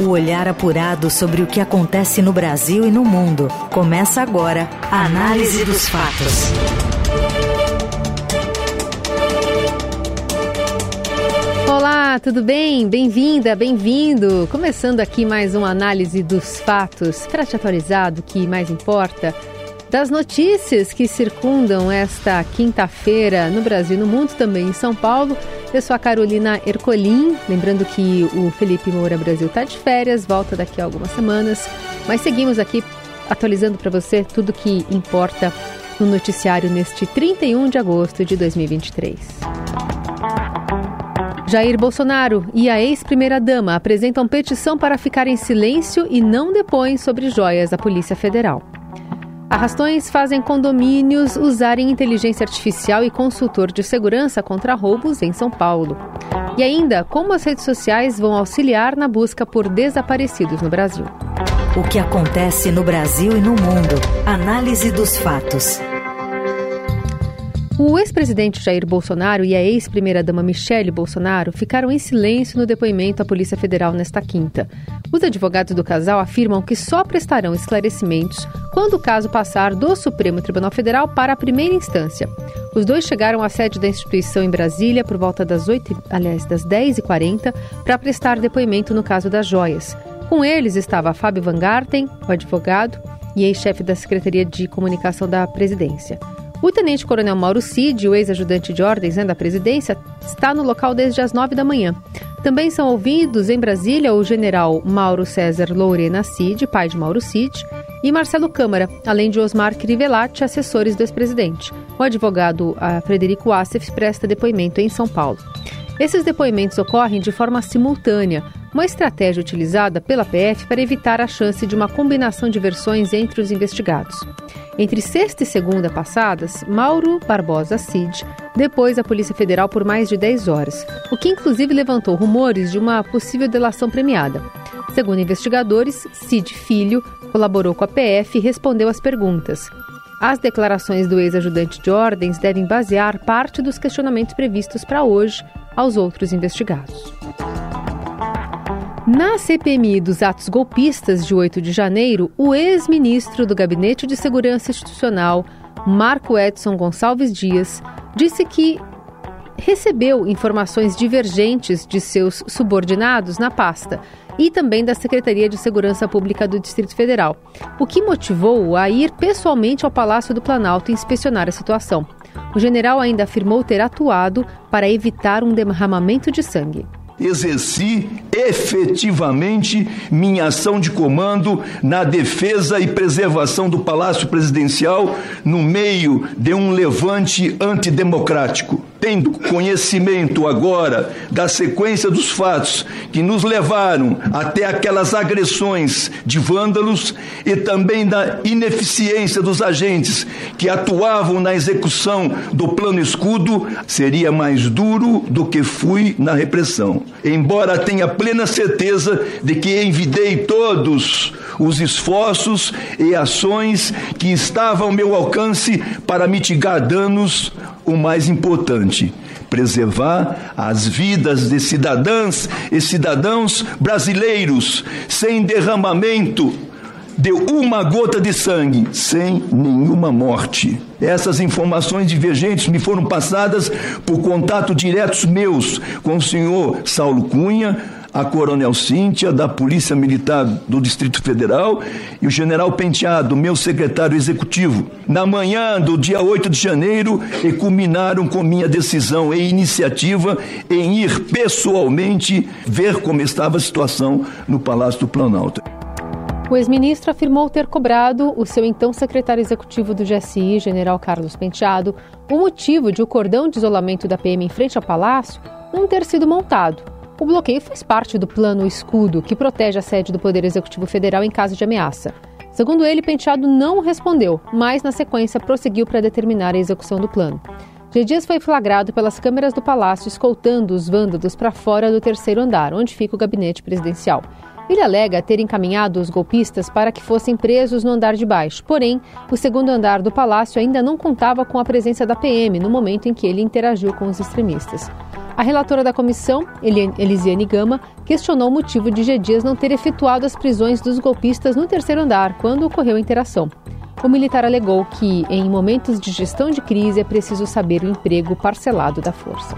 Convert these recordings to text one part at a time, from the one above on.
O olhar apurado sobre o que acontece no Brasil e no mundo. Começa agora a Análise dos Fatos. Olá, tudo bem? Bem-vinda, bem-vindo! Começando aqui mais uma análise dos fatos para te atualizar do que mais importa das notícias que circundam esta quinta-feira no Brasil e no mundo, também em São Paulo. Eu sou a Carolina Ercolim, lembrando que o Felipe Moura Brasil está de férias, volta daqui a algumas semanas, mas seguimos aqui atualizando para você tudo que importa no noticiário neste 31 de agosto de 2023. Jair Bolsonaro e a ex-primeira-dama apresentam petição para ficar em silêncio e não depõem sobre joias da Polícia Federal. Arrastões fazem condomínios usarem inteligência artificial e consultor de segurança contra roubos em São Paulo. E ainda, como as redes sociais vão auxiliar na busca por desaparecidos no Brasil. O que acontece no Brasil e no mundo. Análise dos fatos. O ex-presidente Jair Bolsonaro e a ex-primeira-dama Michele Bolsonaro ficaram em silêncio no depoimento à Polícia Federal nesta quinta. Os advogados do casal afirmam que só prestarão esclarecimentos quando o caso passar do Supremo Tribunal Federal para a primeira instância. Os dois chegaram à sede da instituição em Brasília por volta das 8, aliás, das 10h40 para prestar depoimento no caso das joias. Com eles estava Fábio Van Garten, o advogado e ex-chefe da Secretaria de Comunicação da Presidência. O tenente-coronel Mauro Cid, o ex-ajudante de ordens né, da presidência, está no local desde as nove da manhã. Também são ouvidos em Brasília o general Mauro César Lourena Cid, pai de Mauro Cid, e Marcelo Câmara, além de Osmar Crivellati, assessores do ex-presidente. O advogado Frederico Assef presta depoimento em São Paulo. Esses depoimentos ocorrem de forma simultânea, uma estratégia utilizada pela PF para evitar a chance de uma combinação de versões entre os investigados. Entre sexta e segunda passadas, Mauro Barbosa Cid depois a Polícia Federal por mais de 10 horas, o que inclusive levantou rumores de uma possível delação premiada. Segundo investigadores, Cid Filho colaborou com a PF e respondeu às perguntas. As declarações do ex-ajudante de ordens devem basear parte dos questionamentos previstos para hoje aos outros investigados. Na CPMI dos atos golpistas de 8 de janeiro, o ex-ministro do Gabinete de Segurança Institucional, Marco Edson Gonçalves Dias, disse que recebeu informações divergentes de seus subordinados na pasta e também da Secretaria de Segurança Pública do Distrito Federal, o que motivou-o a ir pessoalmente ao Palácio do Planalto inspecionar a situação. O general ainda afirmou ter atuado para evitar um derramamento de sangue. Exerci efetivamente minha ação de comando na defesa e preservação do Palácio Presidencial no meio de um levante antidemocrático tendo conhecimento agora da sequência dos fatos que nos levaram até aquelas agressões de vândalos e também da ineficiência dos agentes que atuavam na execução do plano escudo, seria mais duro do que fui na repressão. Embora tenha plena certeza de que envidei todos os esforços e ações que estavam ao meu alcance para mitigar danos o mais importante: preservar as vidas de cidadãs e cidadãos brasileiros sem derramamento de uma gota de sangue, sem nenhuma morte. Essas informações divergentes me foram passadas por contato diretos meus com o senhor Saulo Cunha, a Coronel Cíntia, da Polícia Militar do Distrito Federal, e o General Penteado, meu secretário executivo. Na manhã do dia 8 de janeiro, e culminaram com minha decisão e iniciativa em ir pessoalmente ver como estava a situação no Palácio do Planalto. O ex-ministro afirmou ter cobrado o seu então secretário executivo do GSI, general Carlos Penteado, o motivo de o cordão de isolamento da PM em frente ao palácio não ter sido montado o bloqueio faz parte do plano Escudo, que protege a sede do Poder Executivo Federal em caso de ameaça. Segundo ele, Penteado não respondeu, mas na sequência prosseguiu para determinar a execução do plano. G. Dias foi flagrado pelas câmeras do palácio escoltando os vândalos para fora do terceiro andar, onde fica o gabinete presidencial. Ele alega ter encaminhado os golpistas para que fossem presos no andar de baixo. Porém, o segundo andar do palácio ainda não contava com a presença da PM no momento em que ele interagiu com os extremistas. A relatora da comissão, Elisiane Gama, questionou o motivo de G. Dias não ter efetuado as prisões dos golpistas no terceiro andar quando ocorreu a interação. O militar alegou que, em momentos de gestão de crise, é preciso saber o emprego parcelado da força.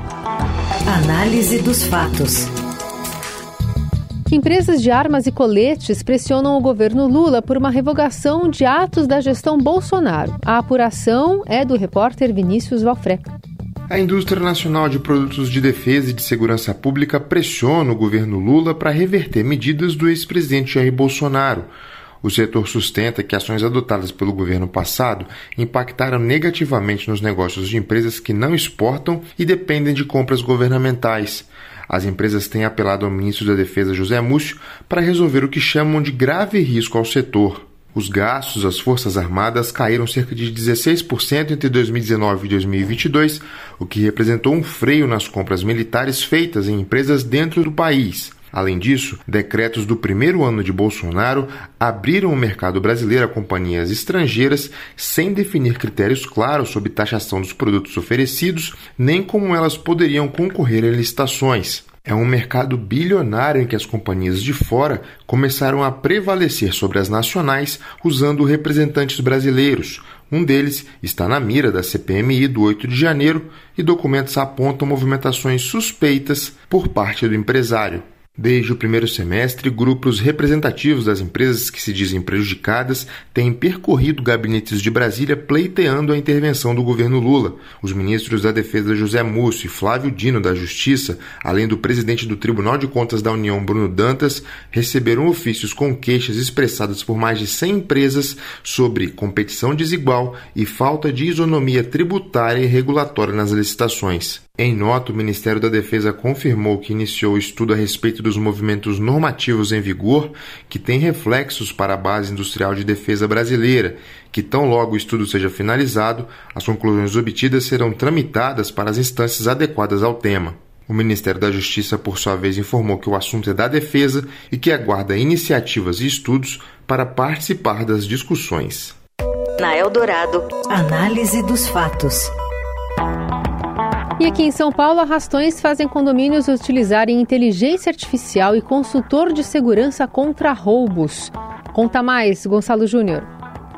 Análise dos fatos. Empresas de armas e coletes pressionam o governo Lula por uma revogação de atos da gestão Bolsonaro. A apuração é do repórter Vinícius Valfré. A indústria nacional de produtos de defesa e de segurança pública pressiona o governo Lula para reverter medidas do ex-presidente Jair Bolsonaro. O setor sustenta que ações adotadas pelo governo passado impactaram negativamente nos negócios de empresas que não exportam e dependem de compras governamentais. As empresas têm apelado ao ministro da Defesa José Múcio para resolver o que chamam de grave risco ao setor. Os gastos das Forças Armadas caíram cerca de 16% entre 2019 e 2022, o que representou um freio nas compras militares feitas em empresas dentro do país. Além disso, decretos do primeiro ano de Bolsonaro abriram o mercado brasileiro a companhias estrangeiras sem definir critérios claros sobre taxação dos produtos oferecidos, nem como elas poderiam concorrer a licitações. É um mercado bilionário em que as companhias de fora começaram a prevalecer sobre as nacionais usando representantes brasileiros. Um deles está na mira da CPMI do 8 de janeiro e documentos apontam movimentações suspeitas por parte do empresário. Desde o primeiro semestre, grupos representativos das empresas que se dizem prejudicadas têm percorrido gabinetes de Brasília pleiteando a intervenção do governo Lula. Os ministros da Defesa José Múcio e Flávio Dino da Justiça, além do presidente do Tribunal de Contas da União Bruno Dantas, receberam ofícios com queixas expressadas por mais de 100 empresas sobre competição desigual e falta de isonomia tributária e regulatória nas licitações. Em nota, o Ministério da Defesa confirmou que iniciou o estudo a respeito dos movimentos normativos em vigor que têm reflexos para a base industrial de defesa brasileira, que tão logo o estudo seja finalizado, as conclusões obtidas serão tramitadas para as instâncias adequadas ao tema. O Ministério da Justiça, por sua vez, informou que o assunto é da defesa e que aguarda iniciativas e estudos para participar das discussões. Na Eldorado, análise dos fatos. E aqui em São Paulo, arrastões fazem condomínios utilizarem inteligência artificial e consultor de segurança contra roubos. Conta mais, Gonçalo Júnior.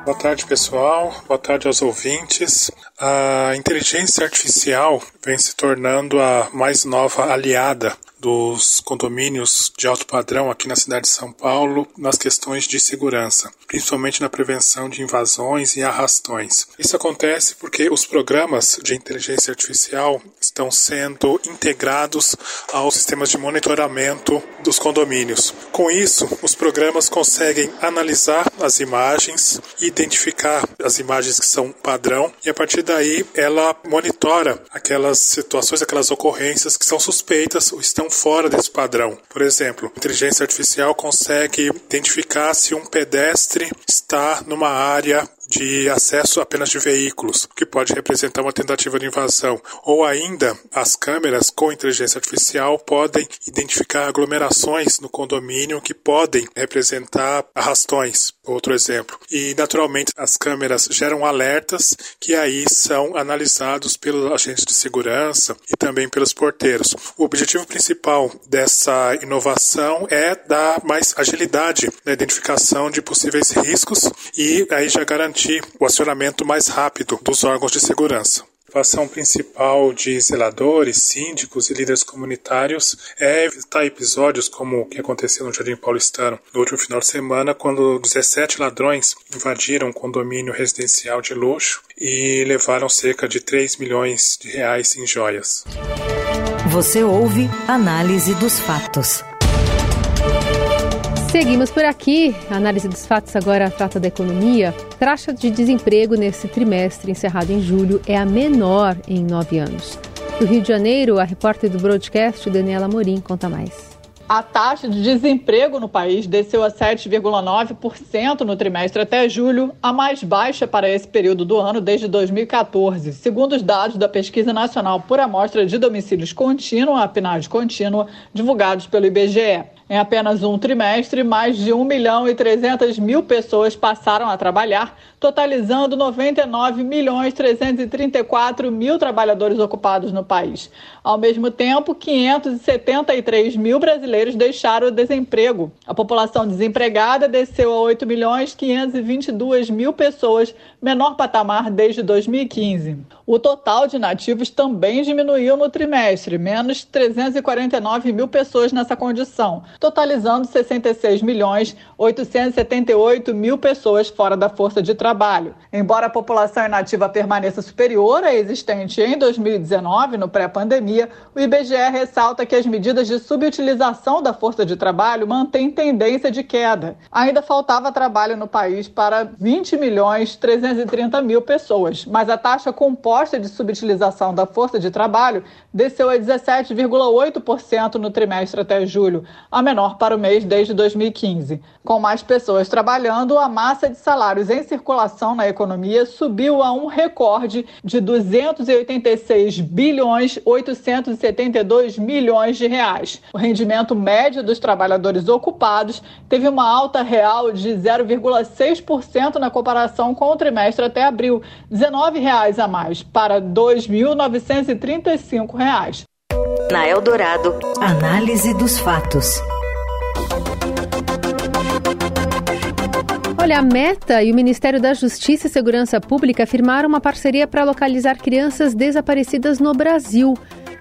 Boa tarde, pessoal. Boa tarde aos ouvintes. A inteligência artificial vem se tornando a mais nova aliada dos condomínios de alto padrão aqui na cidade de São Paulo nas questões de segurança, principalmente na prevenção de invasões e arrastões. Isso acontece porque os programas de inteligência artificial estão sendo integrados aos sistemas de monitoramento dos condomínios. Com isso, os programas conseguem analisar as imagens, identificar as imagens que são padrão e a partir daí ela monitora aquelas situações, aquelas ocorrências que são suspeitas ou estão fora desse padrão. Por exemplo, a inteligência artificial consegue identificar se um pedestre está numa área de acesso apenas de veículos, que pode representar uma tentativa de invasão. Ou ainda, as câmeras com inteligência artificial podem identificar aglomerações no condomínio que podem representar arrastões, outro exemplo. E, naturalmente, as câmeras geram alertas que aí são analisados pelos agentes de segurança e também pelos porteiros. O objetivo principal dessa inovação é dar mais agilidade na identificação de possíveis riscos e aí já garantir garantir o acionamento mais rápido dos órgãos de segurança. A ação principal de zeladores, síndicos e líderes comunitários é evitar episódios como o que aconteceu no Jardim Paulistano no último final de semana, quando 17 ladrões invadiram um condomínio residencial de luxo e levaram cerca de 3 milhões de reais em joias. Você ouve Análise dos Fatos. Seguimos por aqui. A análise dos fatos agora trata da economia. Taxa de desemprego nesse trimestre, encerrado em julho, é a menor em nove anos. Do Rio de Janeiro, a repórter do broadcast, Daniela Morim, conta mais. A taxa de desemprego no país desceu a 7,9% no trimestre até julho, a mais baixa para esse período do ano desde 2014, segundo os dados da Pesquisa Nacional por Amostra de Domicílios Contínua, a PNAD contínua, divulgados pelo IBGE. Em apenas um trimestre, mais de 1 milhão e 300 mil pessoas passaram a trabalhar, totalizando 99 milhões 334 mil trabalhadores ocupados no país. Ao mesmo tempo, 573 mil brasileiros deixaram o desemprego. A população desempregada desceu a 8 milhões 522 mil pessoas, menor patamar desde 2015. O total de nativos também diminuiu no trimestre, menos 349 mil pessoas nessa condição, totalizando 66 milhões 878 mil pessoas fora da força de trabalho. Embora a população inativa permaneça superior à existente em 2019, no pré-pandemia, o IBGE ressalta que as medidas de subutilização da força de trabalho mantêm tendência de queda. Ainda faltava trabalho no país para 20 milhões 330 mil pessoas, mas a taxa composta de subutilização da força de trabalho desceu a 17,8% no trimestre até julho, a menor para o mês desde 2015. Com mais pessoas trabalhando, a massa de salários em circulação na economia subiu a um recorde de 286 bilhões 800 672 milhões de reais. O rendimento médio dos trabalhadores ocupados teve uma alta real de 0,6% na comparação com o trimestre até abril, 19 reais a mais, para R$ 2.935. Na Eldorado, análise dos fatos. Olha, a Meta e o Ministério da Justiça e Segurança Pública firmaram uma parceria para localizar crianças desaparecidas no Brasil.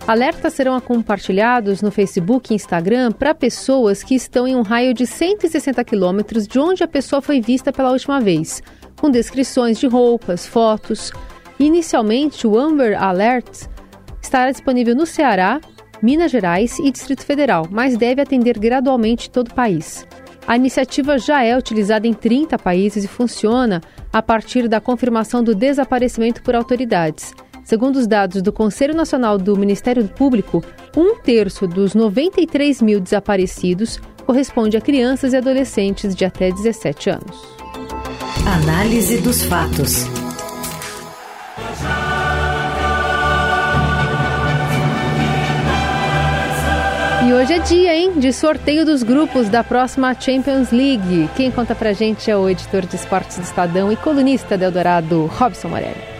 Alertas serão compartilhados no Facebook e Instagram para pessoas que estão em um raio de 160 quilômetros de onde a pessoa foi vista pela última vez, com descrições de roupas, fotos. Inicialmente, o Amber Alert estará disponível no Ceará, Minas Gerais e Distrito Federal, mas deve atender gradualmente todo o país. A iniciativa já é utilizada em 30 países e funciona a partir da confirmação do desaparecimento por autoridades. Segundo os dados do Conselho Nacional do Ministério Público, um terço dos 93 mil desaparecidos corresponde a crianças e adolescentes de até 17 anos. Análise dos fatos. E hoje é dia, hein, de sorteio dos grupos da próxima Champions League. Quem conta pra gente é o editor de esportes do Estadão e colunista do Eldorado, Robson Morelli.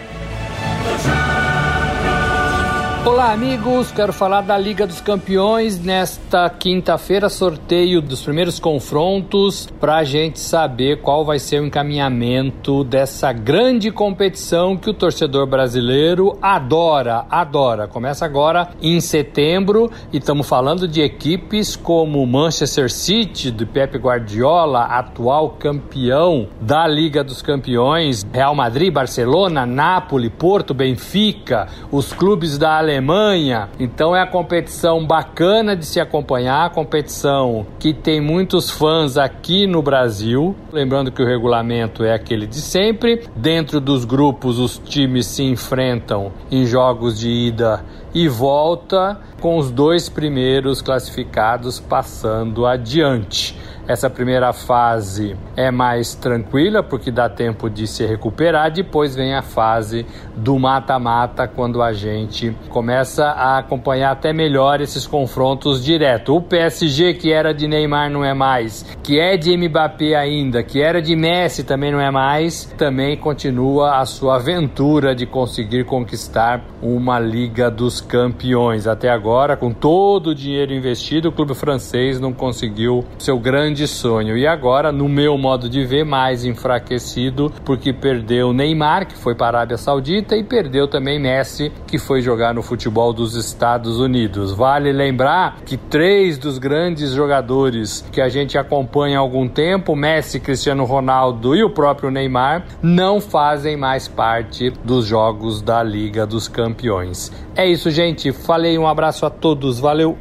Olá, amigos. Quero falar da Liga dos Campeões nesta quinta-feira, sorteio dos primeiros confrontos para a gente saber qual vai ser o encaminhamento dessa grande competição que o torcedor brasileiro adora, adora. Começa agora em setembro e estamos falando de equipes como Manchester City, do Pep Guardiola, atual campeão da Liga dos Campeões, Real Madrid, Barcelona, Nápoles, Porto, Benfica, os clubes da Alemanha Alemanha. Então é a competição bacana de se acompanhar, a competição que tem muitos fãs aqui no Brasil. Lembrando que o regulamento é aquele de sempre. Dentro dos grupos, os times se enfrentam em jogos de ida e volta, com os dois primeiros classificados passando adiante. Essa primeira fase é mais tranquila porque dá tempo de se recuperar. Depois vem a fase do mata-mata, quando a gente começa a acompanhar até melhor esses confrontos direto. O PSG, que era de Neymar, não é mais, que é de Mbappé ainda, que era de Messi, também não é mais, também continua a sua aventura de conseguir conquistar uma Liga dos Campeões. Até agora, com todo o dinheiro investido, o clube francês não conseguiu seu grande sonho. E agora, no meu modo de ver, mais enfraquecido, porque perdeu Neymar, que foi para a Arábia Saudita, e perdeu também Messi, que foi jogar no futebol dos Estados Unidos. Vale lembrar que três dos grandes jogadores que a gente acompanha há algum tempo, Messi, Cristiano Ronaldo e o próprio Neymar, não fazem mais parte dos jogos da Liga dos Campeões. É isso, gente. Falei, um abraço a todos. Valeu!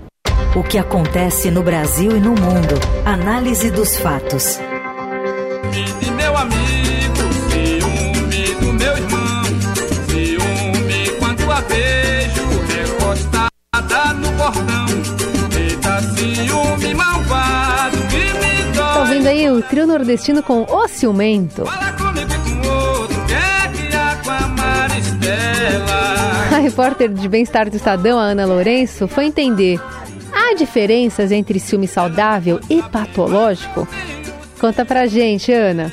O que acontece no Brasil e no mundo. Análise dos fatos. E meu amigo, ciúme do meu irmão, ciúme quando a vejo recostada no portão. Eita, ciúme malvado que me dói. Tá ouvindo aí o trio nordestino com O Ciumento? Fala repórter de bem-estar do Estadão, a Ana Lourenço, foi entender Há diferenças entre ciúme saudável e patológico? Conta pra gente, Ana.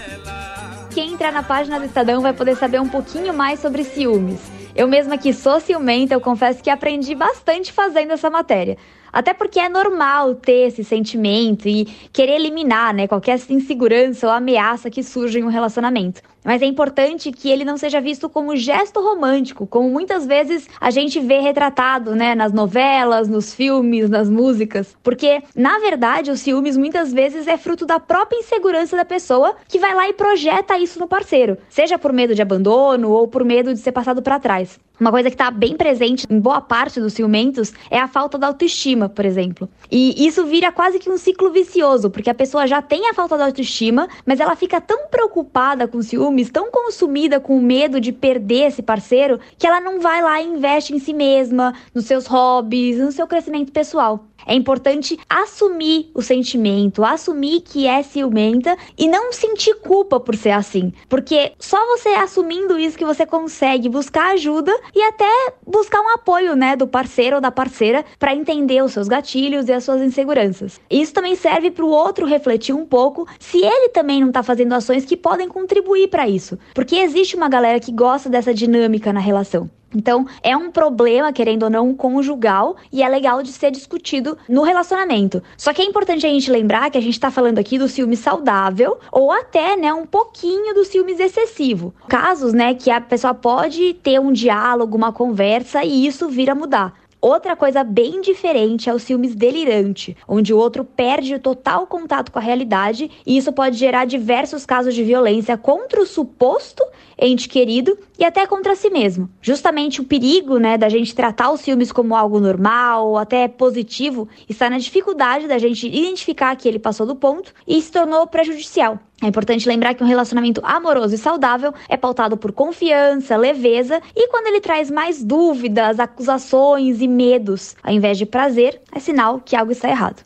Quem entrar na página do Estadão vai poder saber um pouquinho mais sobre ciúmes. Eu mesma que sou ciumenta, eu confesso que aprendi bastante fazendo essa matéria. Até porque é normal ter esse sentimento e querer eliminar né, qualquer insegurança ou ameaça que surja em um relacionamento. Mas é importante que ele não seja visto como gesto romântico, como muitas vezes a gente vê retratado né, nas novelas, nos filmes, nas músicas. Porque, na verdade, os ciúmes muitas vezes é fruto da própria insegurança da pessoa que vai lá e projeta isso no parceiro, seja por medo de abandono ou por medo de ser passado para trás. Uma coisa que está bem presente em boa parte dos ciumentos é a falta da autoestima, por exemplo. E isso vira quase que um ciclo vicioso, porque a pessoa já tem a falta da autoestima, mas ela fica tão preocupada com ciúmes, tão consumida com o medo de perder esse parceiro, que ela não vai lá e investe em si mesma, nos seus hobbies, no seu crescimento pessoal. É importante assumir o sentimento, assumir que é ciumenta e não sentir culpa por ser assim. Porque só você assumindo isso que você consegue buscar ajuda e até buscar um apoio, né, do parceiro ou da parceira para entender os seus gatilhos e as suas inseguranças. Isso também serve para o outro refletir um pouco se ele também não está fazendo ações que podem contribuir para isso. Porque existe uma galera que gosta dessa dinâmica na relação. Então, é um problema, querendo ou não, conjugal e é legal de ser discutido no relacionamento. Só que é importante a gente lembrar que a gente tá falando aqui do ciúme saudável ou até, né, um pouquinho do ciúmes excessivo. Casos, né, que a pessoa pode ter um diálogo, uma conversa e isso vir a mudar. Outra coisa bem diferente é o ciúmes delirante, onde o outro perde o total contato com a realidade e isso pode gerar diversos casos de violência contra o suposto ente querido e até contra si mesmo. Justamente o perigo, né, da gente tratar os ciúmes como algo normal ou até positivo está na dificuldade da gente identificar que ele passou do ponto e se tornou prejudicial. É importante lembrar que um relacionamento amoroso e saudável é pautado por confiança, leveza e quando ele traz mais dúvidas, acusações e medos, ao invés de prazer, é sinal que algo está errado.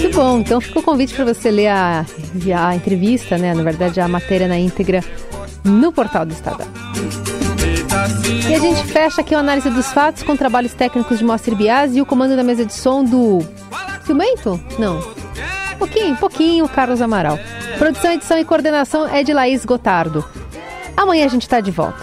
Muito bom, então fica o convite para você ler a, a entrevista, né? Na verdade, a matéria na íntegra no portal do Estadão. E a gente fecha aqui a análise dos fatos com trabalhos técnicos de Moacir Bias e o comando da mesa de som do. Ciumento? Não. Pouquinho, pouquinho, Carlos Amaral. Produção, edição e coordenação é de Laís Gotardo. Amanhã a gente está de volta.